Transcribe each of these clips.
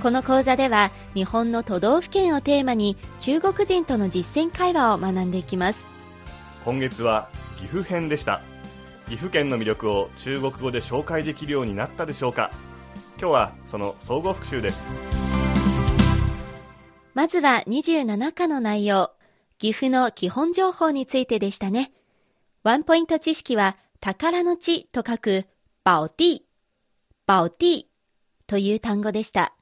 この講座では日本の都道府県をテーマに中国人との実践会話を学んでいきます。今月は岐阜編でした。岐阜県の魅力を中国語で紹介できるようになったでしょうか。今日はその総合復習です。まずは27課の内容。岐阜の基本情報についてでしたね。ワンポイント知識は宝の地と書く宝地宝地という単語でした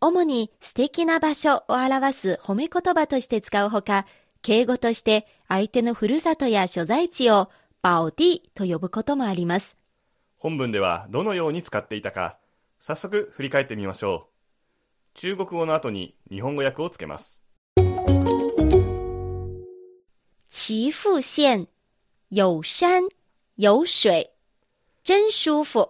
主に素敵な場所を表す褒め言葉として使うほか、敬語として相手のふるさとや所在地をバオディと呼ぶこともあります。本文ではどのように使っていたか早速振り返ってみましょう。中国語の後に日本語訳をつけます。岐阜县有山有水真舒服。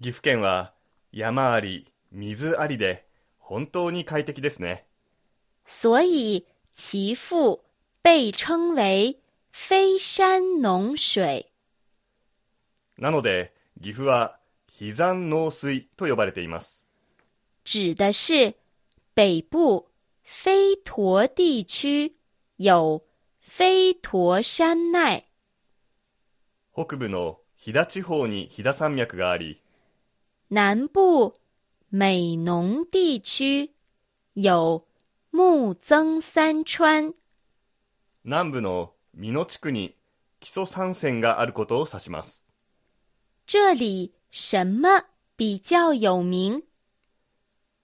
岐阜県は山あり水ありで本当に快適ですね。所以岐阜被称为非山農水。なので、岐阜は非山農水と呼ばれています。指的是北部飛驒地区有飛驒山脈。北部の飛騨地方に飛騨山脈があり、南部美濃地区有木曾山川。南部の美濃地区に基礎山線があることを指します。这里什么比较有名？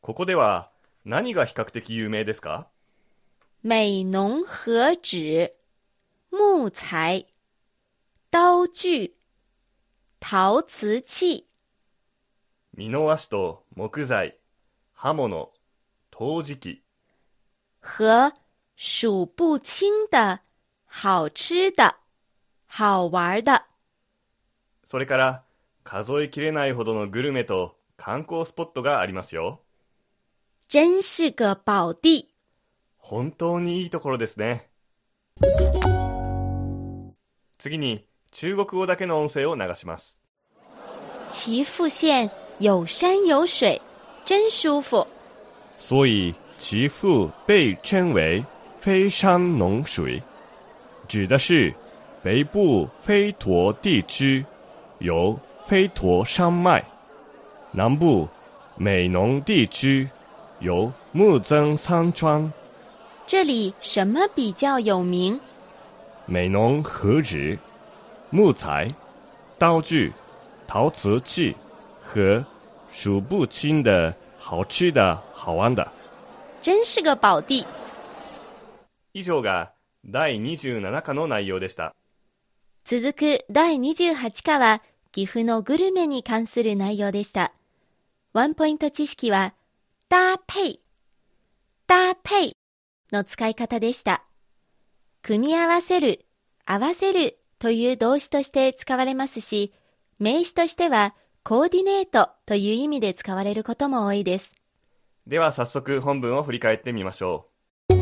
ここでは何が比較的有名ですか？美濃和紙、木材、刀具、陶瓷器。美濃和紙と木材、刃物、陶磁器和数不清的好吃的、好玩的。それから数えきれないほどのグルメと観光スポットがありますよ。真是个宝地。本当にいいところですね。次に中国語だけの音声を流します。岐阜县有山有水，真舒服。所以其父被称为飞山农水，指的是北部飞陀地区有飞陀山脉，南部美浓地区有木曾山川。这里什么比较有名？美浓何止、木材、刀具、陶瓷器。和数不清的好吃的好玩的。真是个宝地。以上が第27課の内容でした。続く第28課は岐阜のグルメに関する内容でした。ワンポイント知識は、搭配、搭配の使い方でした。組み合わせる、合わせるという動詞として使われますし、名詞としてはコーディネートという意味で使われることも多いです。では早速本文を振り返ってみましょう。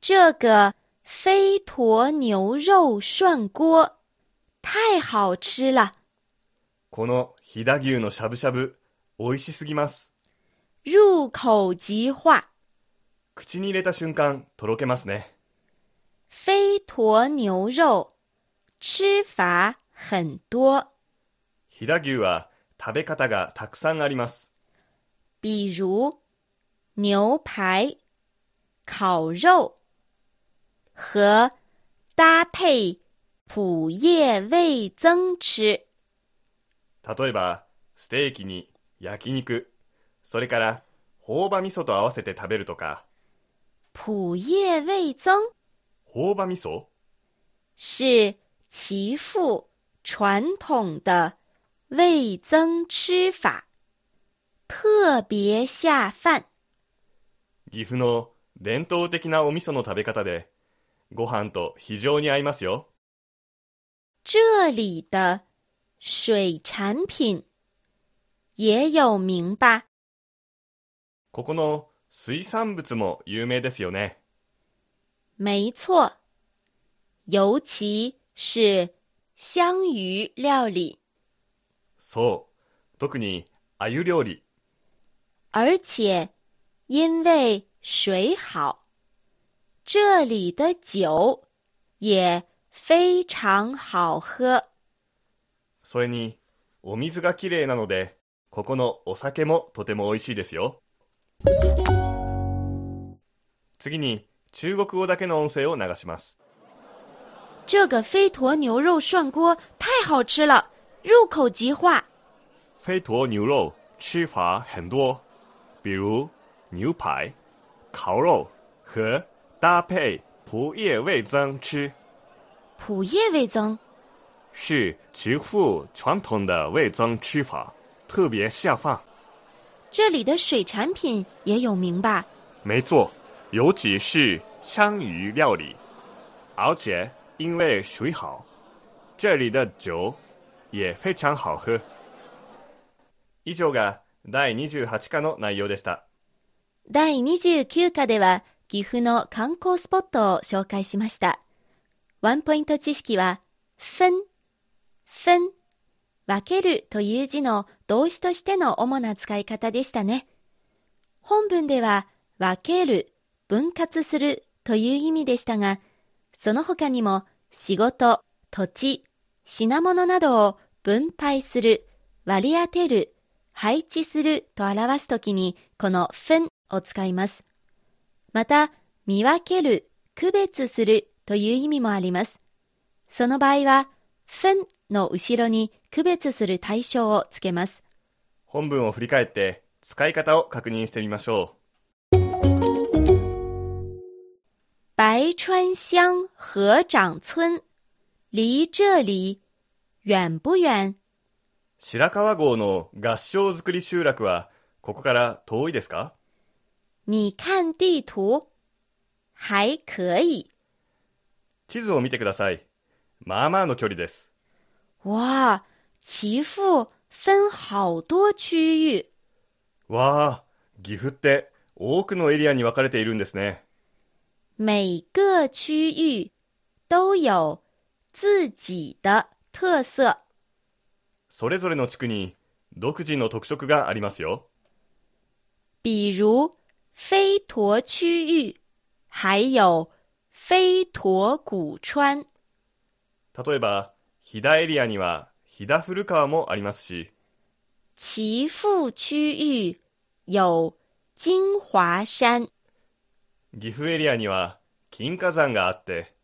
这个飞驼牛肉涮锅太好吃了。この飛騨牛のしゃぶしゃぶ、美味しすぎます。入口即化。口に入れた瞬間、とろけますね。飛驼牛肉、吃法很多。飛騨牛は食べ方がたくさんあります。比如牛排、烤肉和搭配普叶味增吃。例えば、ステーキに焼肉、それから朴葉味噌と合わせて食べるとか。普叶味增朴葉味噌？是其父传统的味增吃法，特别下饭。岐阜の伝統的なお味噌の食べ方で、ご飯と非常に合いますよ。这里的水产品也有名吧？ここの水産物も有名ですよね。没错，尤其是香鱼料理，そう。特に、鮎料理。而且因为水好，这里的酒也非常好喝。それに、お水がきれいなので、ここのお酒もとても美味しいですよ。次に、中国語だけの音声を流します。这个飞驼牛肉涮锅太好吃了，入口即化。飞驼牛肉吃法很多，比如牛排、烤肉和搭配蒲叶味增吃，蒲叶味增，是极富传统的味增吃法，特别下饭。这里的水产品也有名吧？没错，尤其是香鱼料理，而且因为水好，这里的酒也非常好喝。以上が第28課の内容でした。第29課では岐阜の観光スポットを紹介しました。ワンポイント知識は、分、分、分けるという字の動詞としての主な使い方でしたね。本文では、分ける、分割するという意味でしたが、その他にも仕事、土地、品物などを分配する、割り当てる、配置すると表すときに、この分を使います。また、見分ける、区別するという意味もあります。その場合は、分の後ろに区別する対象をつけます。本文を振り返って使い方を確認してみましょう白川乡河长村离这里远不远。白川郷。の合掌造り集落はここから遠いですか你看地图还可以。地図を見てください。まあまあの距離です。哇，岐阜分好多区域。わあ、岐阜って多くのエリアに分かれているんですね。每个区域都有自己的特色。それぞれの地区に独自の特色がありますよ。比如飞驼区域，还有飞驼古川。例えば、飛騨エリアには飛騨古川もありますし、岐阜区域有金华山，岐阜エリアには金華山があって、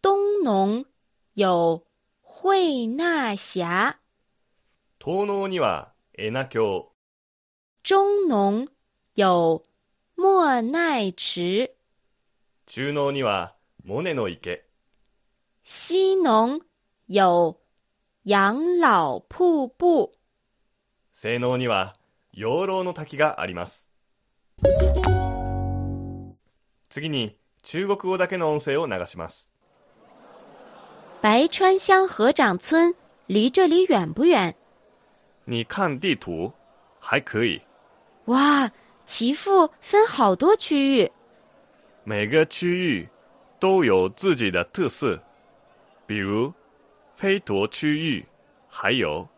东农有惠纳峡，東農には恵那峡、中农有莫奈池，中農にはモネの池、西农有养老瀑布。西農には養老の滝があります。次に中国語だけの音声を流します。白川乡河长村离这里远不远？你看地图，还可以。哇，岐阜分好多区域，每个区域都有自己的特色，比如飞驼区域，还有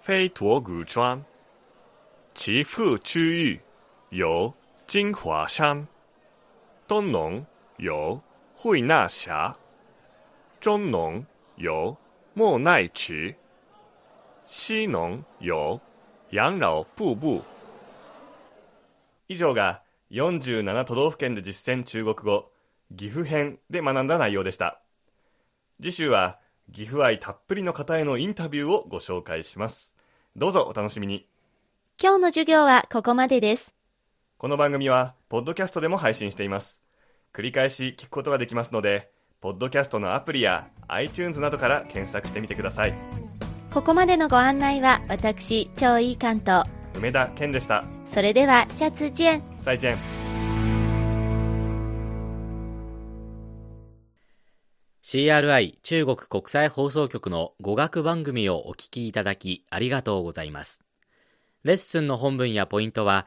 飞驼古川。岐阜区域有金华山，东农有惠纳峡，中农有莫奈池，西农有养老瀑布。以上が47都道府県で実践中国語岐阜編で学んだ内容でした次週は岐阜愛たっぷりの方へのインタビューをご紹介しますどうぞお楽しみに今日の授業はここまでです。この番組は、ポッドキャストでも配信しています。繰り返し聞くことができますので、ポッドキャストのアプリや iTunes などから検索してみてください。ここまでのご案内は、私、超いい関東。梅田健でした。それでは、シャツジェン。再ジェン。CRI 中国国際放送局の語学番組をお聞きいただきありがとうございます。レッスンの本文やポイントは